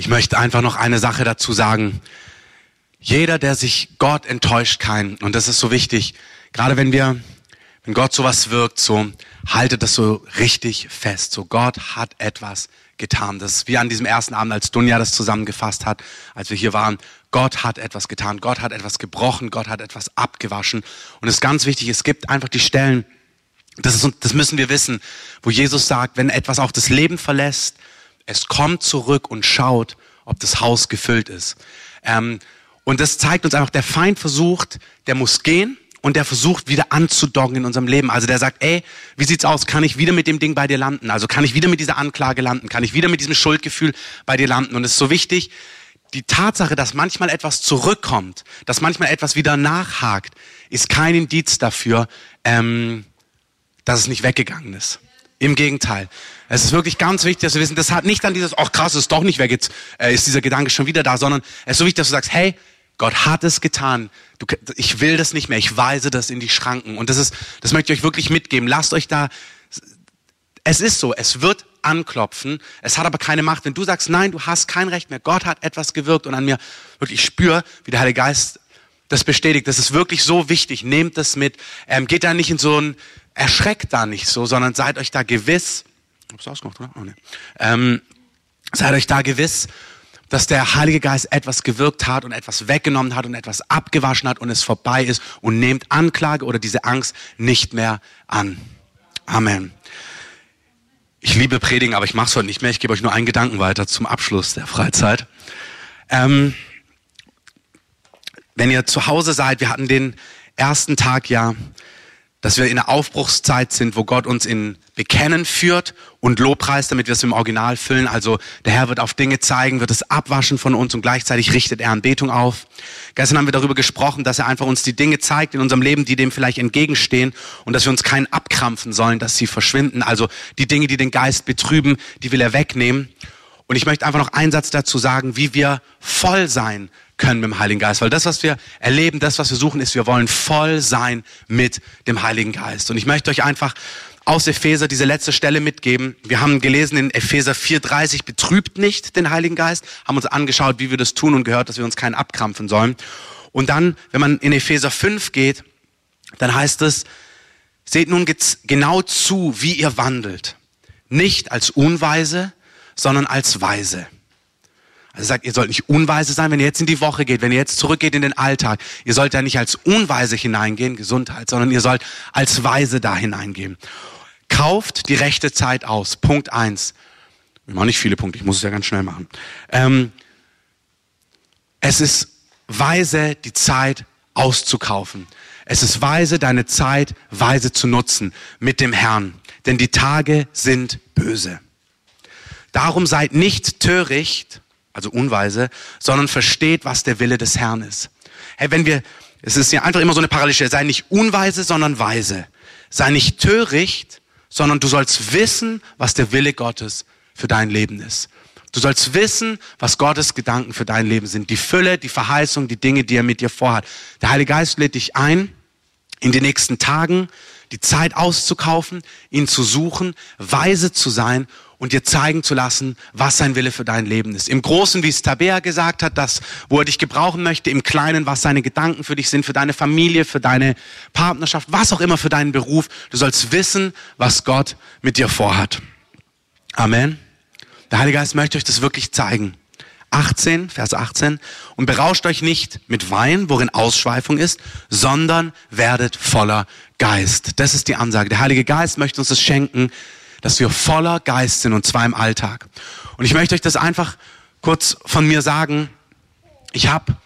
Ich möchte einfach noch eine Sache dazu sagen. Jeder, der sich Gott enttäuscht, kein, und das ist so wichtig, gerade wenn wir, wenn Gott sowas wirkt, so haltet das so richtig fest. So Gott hat etwas getan. Das ist wie an diesem ersten Abend, als Dunja das zusammengefasst hat, als wir hier waren. Gott hat etwas getan. Gott hat etwas gebrochen. Gott hat etwas abgewaschen. Und es ist ganz wichtig, es gibt einfach die Stellen, das, ist, das müssen wir wissen, wo Jesus sagt, wenn etwas auch das Leben verlässt, es kommt zurück und schaut, ob das Haus gefüllt ist. Ähm, und das zeigt uns einfach, der Feind versucht, der muss gehen und der versucht wieder anzudocken in unserem Leben. Also der sagt, ey, wie sieht's aus? Kann ich wieder mit dem Ding bei dir landen? Also kann ich wieder mit dieser Anklage landen? Kann ich wieder mit diesem Schuldgefühl bei dir landen? Und es ist so wichtig, die Tatsache, dass manchmal etwas zurückkommt, dass manchmal etwas wieder nachhakt, ist kein Indiz dafür, ähm, dass es nicht weggegangen ist. Im Gegenteil. Es ist wirklich ganz wichtig, dass wir wissen, das hat nicht dann dieses, ach krass, ist doch nicht weg, jetzt äh, ist dieser Gedanke schon wieder da, sondern es ist so wichtig, dass du sagst, hey, Gott hat es getan. Du, ich will das nicht mehr. Ich weise das in die Schranken. Und das ist, das möchte ich euch wirklich mitgeben. Lasst euch da, es ist so, es wird anklopfen. Es hat aber keine Macht. Wenn du sagst, nein, du hast kein Recht mehr. Gott hat etwas gewirkt und an mir wirklich spür, wie der Heilige Geist das bestätigt. Das ist wirklich so wichtig. Nehmt das mit. Ähm, geht da nicht in so ein, erschreckt da nicht so, sondern seid euch da gewiss. Hab's ausgemacht, oder? Oh, nee. ähm, seid euch da gewiss, dass der Heilige Geist etwas gewirkt hat und etwas weggenommen hat und etwas abgewaschen hat und es vorbei ist und nehmt Anklage oder diese Angst nicht mehr an. Amen. Ich liebe Predigen, aber ich mache es heute nicht mehr. Ich gebe euch nur einen Gedanken weiter zum Abschluss der Freizeit. Ähm, wenn ihr zu Hause seid, wir hatten den ersten Tag ja dass wir in einer Aufbruchszeit sind, wo Gott uns in Bekennen führt und Lobpreis, damit wir es im Original füllen. Also der Herr wird auf Dinge zeigen, wird es abwaschen von uns und gleichzeitig richtet er Anbetung auf. Gestern haben wir darüber gesprochen, dass er einfach uns die Dinge zeigt in unserem Leben, die dem vielleicht entgegenstehen und dass wir uns keinen abkrampfen sollen, dass sie verschwinden. Also die Dinge, die den Geist betrüben, die will er wegnehmen. Und ich möchte einfach noch einen Satz dazu sagen, wie wir voll sein können mit dem Heiligen Geist. Weil das, was wir erleben, das, was wir suchen, ist, wir wollen voll sein mit dem Heiligen Geist. Und ich möchte euch einfach aus Epheser diese letzte Stelle mitgeben. Wir haben gelesen in Epheser 4,30, betrübt nicht den Heiligen Geist, haben uns angeschaut, wie wir das tun und gehört, dass wir uns keinen abkrampfen sollen. Und dann, wenn man in Epheser 5 geht, dann heißt es, seht nun genau zu, wie ihr wandelt. Nicht als Unweise, sondern als Weise also sagt, ihr sollt nicht unweise sein, wenn ihr jetzt in die Woche geht, wenn ihr jetzt zurückgeht in den Alltag. Ihr sollt da nicht als unweise hineingehen, Gesundheit, sondern ihr sollt als weise da hineingehen. Kauft die rechte Zeit aus. Punkt eins. Wir machen nicht viele Punkte, ich muss es ja ganz schnell machen. Ähm, es ist weise, die Zeit auszukaufen. Es ist weise, deine Zeit weise zu nutzen mit dem Herrn. Denn die Tage sind böse. Darum seid nicht töricht, also unweise, sondern versteht, was der Wille des Herrn ist. Hey, wenn wir, es ist ja einfach immer so eine Parallelstelle, sei nicht unweise, sondern weise. Sei nicht töricht, sondern du sollst wissen, was der Wille Gottes für dein Leben ist. Du sollst wissen, was Gottes Gedanken für dein Leben sind. Die Fülle, die Verheißung, die Dinge, die er mit dir vorhat. Der Heilige Geist lädt dich ein, in den nächsten Tagen die Zeit auszukaufen, ihn zu suchen, weise zu sein und dir zeigen zu lassen, was sein Wille für dein Leben ist. Im Großen, wie es Tabea gesagt hat, das, wo er dich gebrauchen möchte, im Kleinen, was seine Gedanken für dich sind, für deine Familie, für deine Partnerschaft, was auch immer für deinen Beruf. Du sollst wissen, was Gott mit dir vorhat. Amen. Der Heilige Geist möchte euch das wirklich zeigen. 18, Vers 18. Und berauscht euch nicht mit Wein, worin Ausschweifung ist, sondern werdet voller Geist. Das ist die Ansage. Der Heilige Geist möchte uns das schenken, dass wir voller Geist sind und zwar im Alltag. Und ich möchte euch das einfach kurz von mir sagen. Ich habe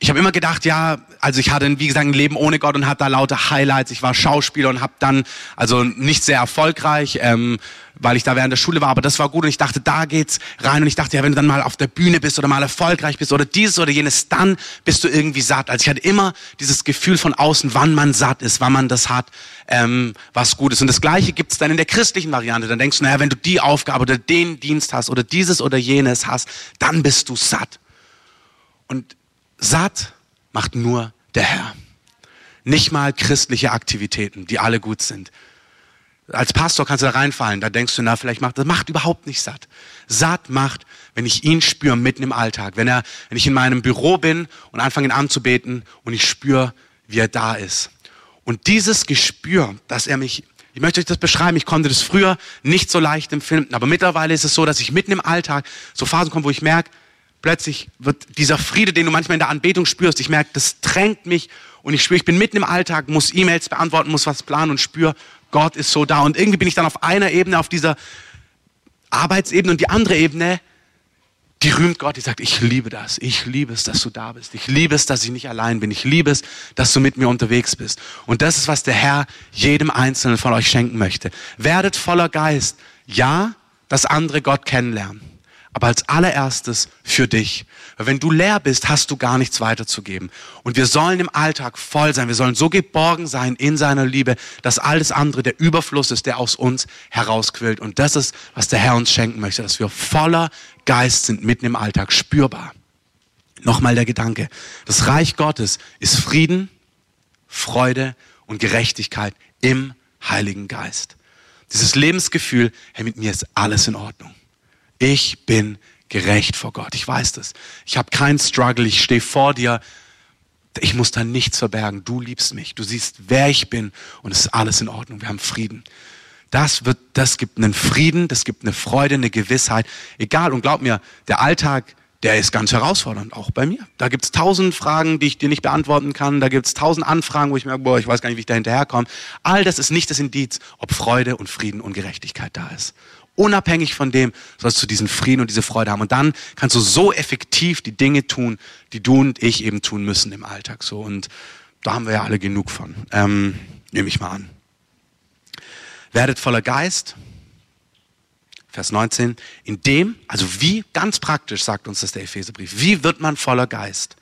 ich habe immer gedacht, ja, also ich hatte, wie gesagt, ein Leben ohne Gott und hatte da lauter Highlights. Ich war Schauspieler und habe dann, also nicht sehr erfolgreich, ähm, weil ich da während der Schule war, aber das war gut und ich dachte, da geht's rein und ich dachte, ja, wenn du dann mal auf der Bühne bist oder mal erfolgreich bist oder dieses oder jenes, dann bist du irgendwie satt. Also ich hatte immer dieses Gefühl von außen, wann man satt ist, wann man das hat, ähm, was gut ist. Und das Gleiche gibt's dann in der christlichen Variante. Dann denkst du, naja, wenn du die Aufgabe oder den Dienst hast oder dieses oder jenes hast, dann bist du satt. Und Satt macht nur der Herr. Nicht mal christliche Aktivitäten, die alle gut sind. als Pastor kannst du da reinfallen. Da denkst du, na, vielleicht macht das macht überhaupt nicht satt. Satt macht, wenn ich ihn spüre mitten im Alltag. Wenn er, wenn ich in meinem Büro bin und anfange ihn anzubeten und ich spüre, wie er da ist. Und dieses Gespür, dass er mich, ich möchte euch das beschreiben, ich konnte das früher nicht so leicht empfinden, aber mittlerweile ist es so, dass ich mitten im Alltag so Phasen komme, wo ich merke, plötzlich wird dieser Friede, den du manchmal in der Anbetung spürst, ich merke, das drängt mich und ich spüre, ich bin mitten im Alltag, muss E-Mails beantworten, muss was planen und spüre, Gott ist so da. Und irgendwie bin ich dann auf einer Ebene, auf dieser Arbeitsebene und die andere Ebene, die rühmt Gott, die sagt, ich liebe das, ich liebe es, dass du da bist, ich liebe es, dass ich nicht allein bin, ich liebe es, dass du mit mir unterwegs bist. Und das ist, was der Herr jedem Einzelnen von euch schenken möchte. Werdet voller Geist, ja, dass andere Gott kennenlernen aber als allererstes für dich. Weil wenn du leer bist, hast du gar nichts weiterzugeben. Und wir sollen im Alltag voll sein. Wir sollen so geborgen sein in seiner Liebe, dass alles andere der Überfluss ist, der aus uns herausquillt. Und das ist, was der Herr uns schenken möchte, dass wir voller Geist sind, mitten im Alltag, spürbar. Nochmal der Gedanke. Das Reich Gottes ist Frieden, Freude und Gerechtigkeit im Heiligen Geist. Dieses Lebensgefühl, hey, mit mir ist alles in Ordnung. Ich bin gerecht vor Gott. Ich weiß das. Ich habe keinen Struggle. Ich stehe vor dir. Ich muss da nichts verbergen. Du liebst mich. Du siehst, wer ich bin und es ist alles in Ordnung. Wir haben Frieden. Das wird, das gibt einen Frieden, das gibt eine Freude, eine Gewissheit. Egal. Und glaub mir, der Alltag, der ist ganz herausfordernd, auch bei mir. Da gibt's tausend Fragen, die ich dir nicht beantworten kann. Da gibt's tausend Anfragen, wo ich merke, boah, ich weiß gar nicht, wie ich da hinterherkomme. All das ist nicht das Indiz, ob Freude und Frieden und Gerechtigkeit da ist. Unabhängig von dem sollst du diesen Frieden und diese Freude haben. Und dann kannst du so effektiv die Dinge tun, die du und ich eben tun müssen im Alltag. So und da haben wir ja alle genug von. Ähm, nehme ich mal an. Werdet voller Geist. Vers 19. In dem, also wie, ganz praktisch sagt uns das der Epheserbrief. Wie wird man voller Geist?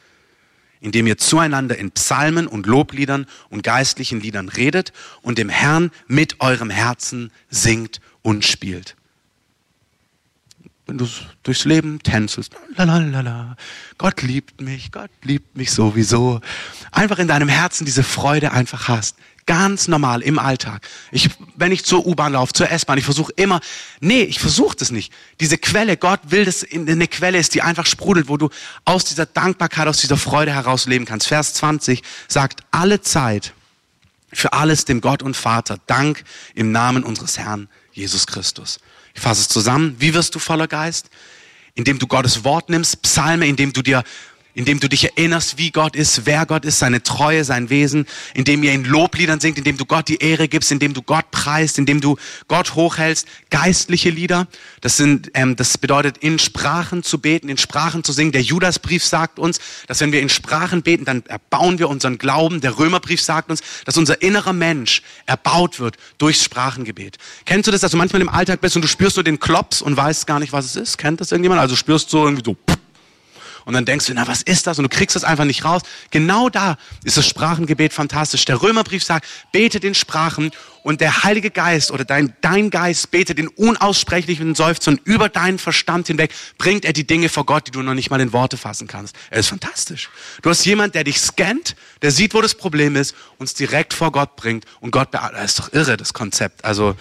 Indem ihr zueinander in Psalmen und Lobliedern und geistlichen Liedern redet und dem Herrn mit eurem Herzen singt und spielt wenn du durchs Leben tänzelst, lalalala, Gott liebt mich, Gott liebt mich sowieso. Einfach in deinem Herzen diese Freude einfach hast. Ganz normal im Alltag. Ich, wenn ich zur U-Bahn laufe, zur S-Bahn, ich versuche immer, nee, ich versuche das nicht. Diese Quelle, Gott will, dass eine Quelle ist, die einfach sprudelt, wo du aus dieser Dankbarkeit, aus dieser Freude heraus leben kannst. Vers 20 sagt, alle Zeit für alles dem Gott und Vater Dank im Namen unseres Herrn Jesus Christus. Ich fasse es zusammen. Wie wirst du voller Geist? Indem du Gottes Wort nimmst, Psalme, indem du dir indem du dich erinnerst, wie Gott ist, wer Gott ist, seine Treue, sein Wesen, indem ihr in Lobliedern singt, indem du Gott die Ehre gibst, indem du Gott preist, indem du Gott hochhältst. Geistliche Lieder, das sind, ähm, das bedeutet in Sprachen zu beten, in Sprachen zu singen. Der Judasbrief sagt uns, dass wenn wir in Sprachen beten, dann erbauen wir unseren Glauben. Der Römerbrief sagt uns, dass unser innerer Mensch erbaut wird durchs Sprachengebet. Kennst du das, dass du manchmal im Alltag bist und du spürst so den Klops und weißt gar nicht, was es ist? Kennt das irgendjemand? Also spürst du so irgendwie so, und dann denkst du, na, was ist das? Und du kriegst das einfach nicht raus. Genau da ist das Sprachengebet fantastisch. Der Römerbrief sagt, bete den Sprachen und der Heilige Geist oder dein, dein Geist betet den unaussprechlichen Seufzern über deinen Verstand hinweg, bringt er die Dinge vor Gott, die du noch nicht mal in Worte fassen kannst. Er ist fantastisch. Du hast jemand, der dich scannt, der sieht, wo das Problem ist, uns direkt vor Gott bringt und Gott, das ist doch irre, das Konzept. Also,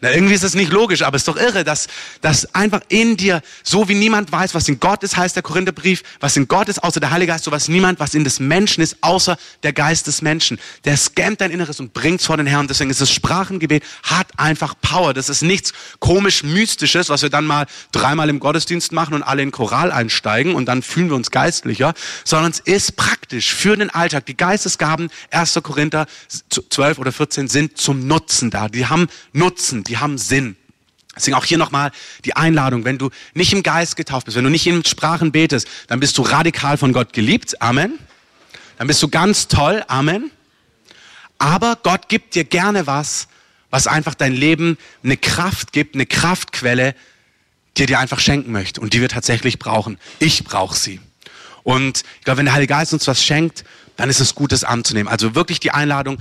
na, irgendwie ist das nicht logisch, aber es ist doch irre, dass, dass einfach in dir, so wie niemand weiß, was in Gott ist, heißt der Korintherbrief, was in Gott ist, außer der Heilige Geist, so was niemand, was in des Menschen ist, außer der Geist des Menschen. Der scannt dein Inneres und bringt's vor den Herrn. Deswegen ist das Sprachengebet, hat einfach Power. Das ist nichts komisch Mystisches, was wir dann mal dreimal im Gottesdienst machen und alle in Choral einsteigen und dann fühlen wir uns geistlicher, sondern es ist praktisch für den Alltag. Die Geistesgaben, 1. Korinther 12 oder 14, sind zum Nutzen da. Die haben Nutzen die haben Sinn. Deswegen auch hier nochmal die Einladung, wenn du nicht im Geist getauft bist, wenn du nicht in Sprachen betest, dann bist du radikal von Gott geliebt. Amen. Dann bist du ganz toll. Amen. Aber Gott gibt dir gerne was, was einfach dein Leben eine Kraft gibt, eine Kraftquelle, die er dir einfach schenken möchte und die wir tatsächlich brauchen. Ich brauche sie. Und ich glaube, wenn der Heilige Geist uns was schenkt, dann ist es gut, das anzunehmen. Also wirklich die Einladung,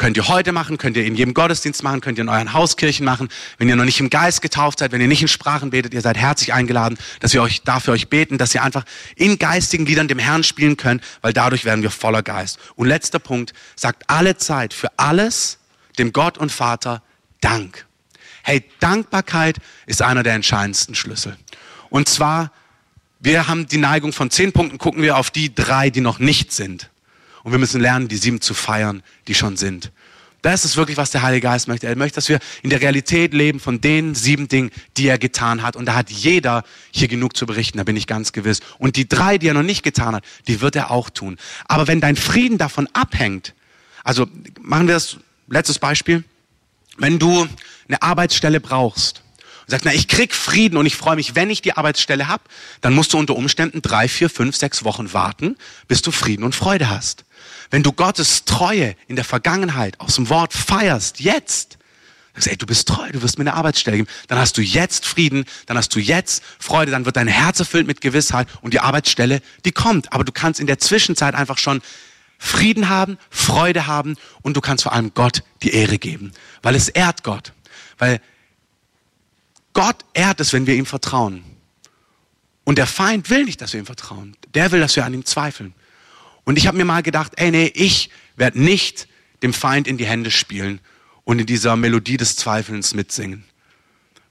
Könnt ihr heute machen, könnt ihr in jedem Gottesdienst machen, könnt ihr in euren Hauskirchen machen. Wenn ihr noch nicht im Geist getauft seid, wenn ihr nicht in Sprachen betet, ihr seid herzlich eingeladen, dass wir euch dafür euch beten, dass ihr einfach in geistigen Liedern dem Herrn spielen könnt, weil dadurch werden wir voller Geist. Und letzter Punkt, sagt alle Zeit für alles dem Gott und Vater Dank. Hey, Dankbarkeit ist einer der entscheidendsten Schlüssel. Und zwar, wir haben die Neigung von zehn Punkten, gucken wir auf die drei, die noch nicht sind. Und wir müssen lernen, die sieben zu feiern, die schon sind. Das ist wirklich, was der Heilige Geist möchte. Er möchte, dass wir in der Realität leben von den sieben Dingen, die er getan hat. Und da hat jeder hier genug zu berichten, da bin ich ganz gewiss. Und die drei, die er noch nicht getan hat, die wird er auch tun. Aber wenn dein Frieden davon abhängt, also machen wir das, letztes Beispiel, wenn du eine Arbeitsstelle brauchst und sagst, na, ich krieg Frieden und ich freue mich, wenn ich die Arbeitsstelle hab, dann musst du unter Umständen drei, vier, fünf, sechs Wochen warten, bis du Frieden und Freude hast. Wenn du Gottes Treue in der Vergangenheit aus dem Wort feierst, jetzt, sagst, ey, du bist treu, du wirst mir eine Arbeitsstelle geben, dann hast du jetzt Frieden, dann hast du jetzt Freude, dann wird dein Herz erfüllt mit Gewissheit und die Arbeitsstelle, die kommt. Aber du kannst in der Zwischenzeit einfach schon Frieden haben, Freude haben und du kannst vor allem Gott die Ehre geben, weil es ehrt Gott. Weil Gott ehrt es, wenn wir ihm vertrauen. Und der Feind will nicht, dass wir ihm vertrauen. Der will, dass wir an ihm zweifeln. Und ich habe mir mal gedacht, ey, nee, ich werde nicht dem Feind in die Hände spielen und in dieser Melodie des Zweifelns mitsingen.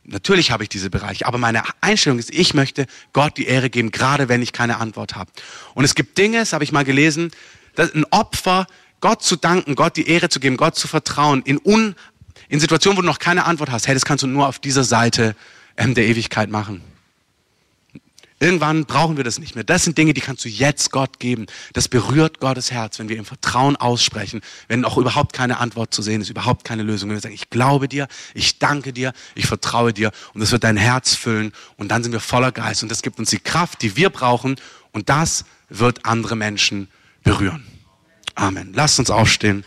Natürlich habe ich diese Bereiche, aber meine Einstellung ist, ich möchte Gott die Ehre geben, gerade wenn ich keine Antwort habe. Und es gibt Dinge, das habe ich mal gelesen, dass ein Opfer, Gott zu danken, Gott die Ehre zu geben, Gott zu vertrauen, in, in Situationen, wo du noch keine Antwort hast, hey, das kannst du nur auf dieser Seite ähm, der Ewigkeit machen. Irgendwann brauchen wir das nicht mehr. Das sind Dinge, die kannst du jetzt Gott geben. Das berührt Gottes Herz, wenn wir im Vertrauen aussprechen, wenn auch überhaupt keine Antwort zu sehen ist, überhaupt keine Lösung. Wenn wir sagen, ich glaube dir, ich danke dir, ich vertraue dir und das wird dein Herz füllen und dann sind wir voller Geist und das gibt uns die Kraft, die wir brauchen und das wird andere Menschen berühren. Amen. Lasst uns aufstehen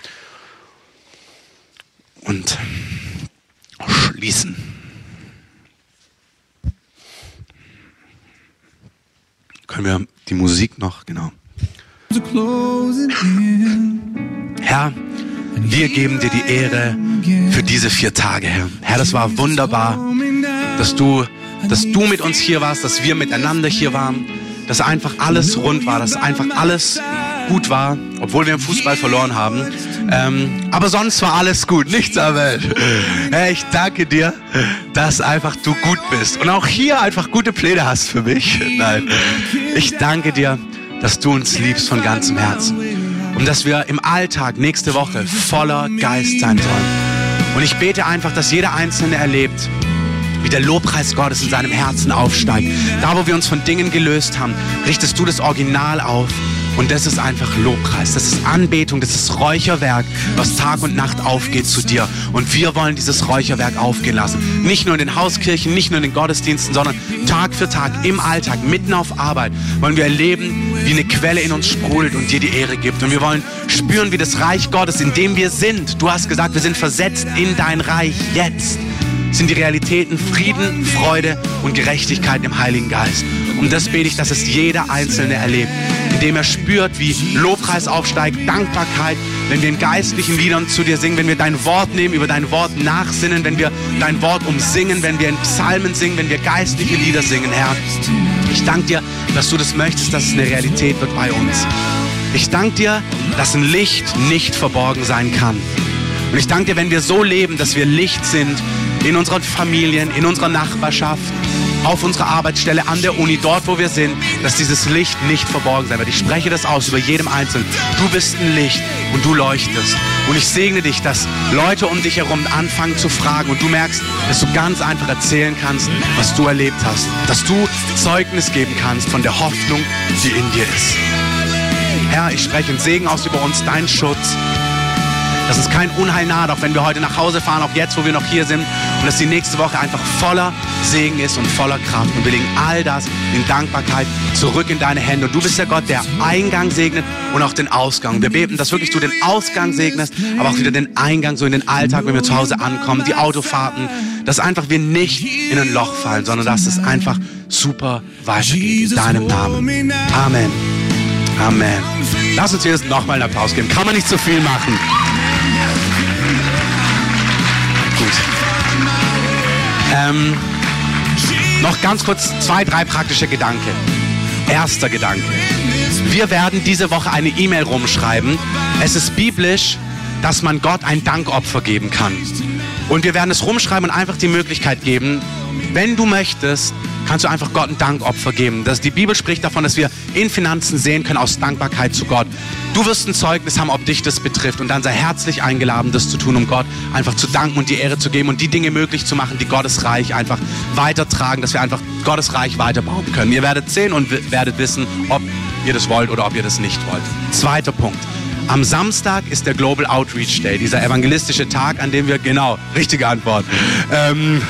und schließen. Können wir die Musik noch, genau. Herr, wir geben dir die Ehre für diese vier Tage, Herr. Herr, das war wunderbar, dass du, dass du mit uns hier warst, dass wir miteinander hier waren, dass einfach alles rund war, dass einfach alles gut war, obwohl wir im Fußball verloren haben. Ähm, aber sonst war alles gut, nichts am Welt. Hey, ich danke dir, dass einfach du gut bist und auch hier einfach gute Pläne hast für mich. Nein, ich danke dir, dass du uns liebst von ganzem Herzen und dass wir im Alltag nächste Woche voller Geist sein sollen. Und ich bete einfach, dass jeder Einzelne erlebt, wie der Lobpreis Gottes in seinem Herzen aufsteigt. Da, wo wir uns von Dingen gelöst haben, richtest du das Original auf und das ist einfach Lobpreis, das ist Anbetung, das ist Räucherwerk, was Tag und Nacht aufgeht zu dir. Und wir wollen dieses Räucherwerk aufgehen lassen. Nicht nur in den Hauskirchen, nicht nur in den Gottesdiensten, sondern Tag für Tag im Alltag, mitten auf Arbeit, wollen wir erleben, wie eine Quelle in uns sprudelt und dir die Ehre gibt. Und wir wollen spüren, wie das Reich Gottes, in dem wir sind, du hast gesagt, wir sind versetzt in dein Reich jetzt sind die Realitäten Frieden, Freude und Gerechtigkeit im Heiligen Geist. Und das bete ich, dass es jeder Einzelne erlebt, indem er spürt, wie Lobpreis aufsteigt, Dankbarkeit, wenn wir in geistlichen Liedern zu dir singen, wenn wir dein Wort nehmen, über dein Wort nachsinnen, wenn wir dein Wort umsingen, wenn wir in Psalmen singen, wenn wir geistliche Lieder singen, Herr. Ich danke dir, dass du das möchtest, dass es eine Realität wird bei uns. Ich danke dir, dass ein Licht nicht verborgen sein kann. Und ich danke dir, wenn wir so leben, dass wir Licht sind in unseren Familien, in unserer Nachbarschaft, auf unserer Arbeitsstelle, an der Uni, dort wo wir sind, dass dieses Licht nicht verborgen sein wird. Ich spreche das aus über jedem Einzelnen. Du bist ein Licht und du leuchtest. Und ich segne dich, dass Leute um dich herum anfangen zu fragen und du merkst, dass du ganz einfach erzählen kannst, was du erlebt hast. Dass du Zeugnis geben kannst von der Hoffnung, die in dir ist. Herr, ich spreche einen Segen aus über uns, dein Schutz, dass es kein Unheil naht, auch wenn wir heute nach Hause fahren, auch jetzt, wo wir noch hier sind. Und dass die nächste Woche einfach voller Segen ist und voller Kraft. Und wir legen all das in Dankbarkeit zurück in deine Hände. Und du bist der Gott, der Eingang segnet und auch den Ausgang. Wir beten, dass wirklich du den Ausgang segnest, aber auch wieder den Eingang so in den Alltag, wenn wir zu Hause ankommen, die Autofahrten, dass einfach wir nicht in ein Loch fallen, sondern dass es einfach super weitergeht in deinem Namen. Amen. Amen. Lass uns jetzt nochmal einen Applaus geben. Kann man nicht so viel machen. Gut. Ähm, noch ganz kurz zwei, drei praktische Gedanken. Erster Gedanke. Wir werden diese Woche eine E-Mail rumschreiben. Es ist biblisch, dass man Gott ein Dankopfer geben kann. Und wir werden es rumschreiben und einfach die Möglichkeit geben, wenn du möchtest, kannst du einfach Gott ein Dankopfer geben. Das, die Bibel spricht davon, dass wir in Finanzen sehen können aus Dankbarkeit zu Gott. Du wirst ein Zeugnis haben, ob dich das betrifft und dann sei herzlich eingeladen, das zu tun, um Gott einfach zu danken und die Ehre zu geben und die Dinge möglich zu machen, die Gottes Reich einfach weitertragen, dass wir einfach Gottes Reich weiterbauen können. Ihr werdet sehen und werdet wissen, ob ihr das wollt oder ob ihr das nicht wollt. Zweiter Punkt. Am Samstag ist der Global Outreach Day, dieser evangelistische Tag, an dem wir, genau, richtige Antwort. Ähm,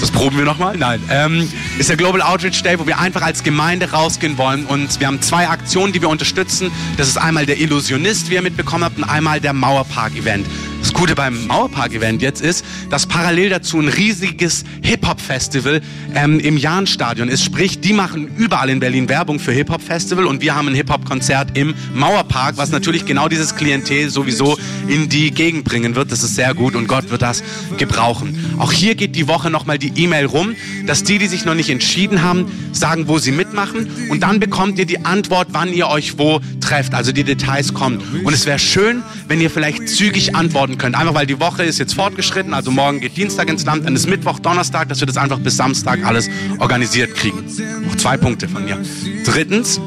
das proben wir nochmal? Nein. Ähm, ist der Global Outreach Day, wo wir einfach als Gemeinde rausgehen wollen. Und wir haben zwei Aktionen, die wir unterstützen. Das ist einmal der Illusionist, wie ihr mitbekommen habt, und einmal der Mauerpark-Event. Das Gute beim Mauerpark-Event jetzt ist, dass parallel dazu ein riesiges Hip-Hop-Festival ähm, im Jahnstadion ist. Sprich, die machen überall in Berlin Werbung für Hip-Hop-Festival und wir haben ein Hip-Hop-Konzert im Mauerpark, was natürlich genau dieses Klientel sowieso in die Gegend bringen wird. Das ist sehr gut und Gott wird das gebrauchen. Auch hier geht die Woche nochmal die E-Mail rum, dass die, die sich noch nicht entschieden haben, sagen, wo sie mitmachen und dann bekommt ihr die Antwort, wann ihr euch wo trefft. Also die Details kommen. Und es wäre schön, wenn ihr vielleicht zügig antworten antworten könnt. Einfach weil die Woche ist jetzt fortgeschritten, also morgen geht Dienstag ins Land, dann ist Mittwoch, Donnerstag, dass wir das einfach bis Samstag alles organisiert kriegen. Noch zwei Punkte von mir. Drittens,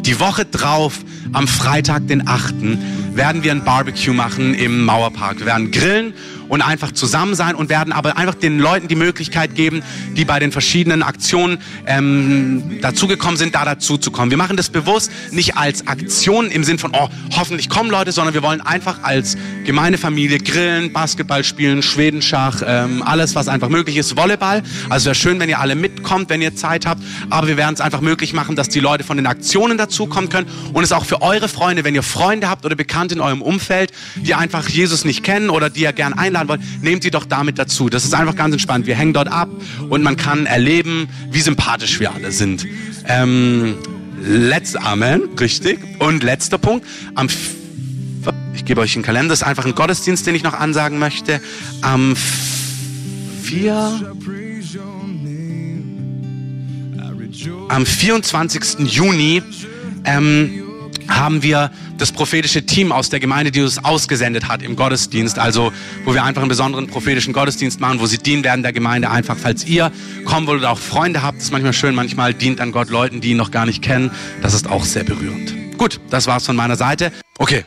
die Woche drauf, am Freitag, den 8., werden wir ein Barbecue machen im Mauerpark. Wir werden grillen und einfach zusammen sein und werden aber einfach den Leuten die Möglichkeit geben, die bei den verschiedenen Aktionen ähm, dazugekommen sind, da dazu zu kommen. Wir machen das bewusst nicht als Aktion im Sinn von, oh, hoffentlich kommen Leute, sondern wir wollen einfach als Gemeindefamilie grillen, Basketball spielen, Schwedenschach, ähm, alles, was einfach möglich ist, Volleyball. Also wäre schön, wenn ihr alle mitkommt, wenn ihr Zeit habt. Aber wir werden es einfach möglich machen, dass die Leute von den Aktionen dazukommen können und es auch für eure Freunde, wenn ihr Freunde habt oder Bekannte in eurem Umfeld, die einfach Jesus nicht kennen oder die ihr gern einladen wollt, nehmt sie doch damit dazu. Das ist einfach ganz entspannt. Wir hängen dort ab und man kann erleben, wie sympathisch wir alle sind. Ähm, let's, Amen, richtig. Und letzter Punkt, am ich gebe euch einen Kalender, das ist einfach ein Gottesdienst, den ich noch ansagen möchte. Am 4. Am 24. Juni ähm, haben wir das prophetische Team aus der Gemeinde, die uns ausgesendet hat im Gottesdienst. Also, wo wir einfach einen besonderen prophetischen Gottesdienst machen, wo sie dienen werden der Gemeinde. Einfach, falls ihr kommen wollt oder auch Freunde habt, ist manchmal schön. Manchmal dient dann Gott Leuten, die ihn noch gar nicht kennen. Das ist auch sehr berührend. Gut, das war's von meiner Seite. Okay,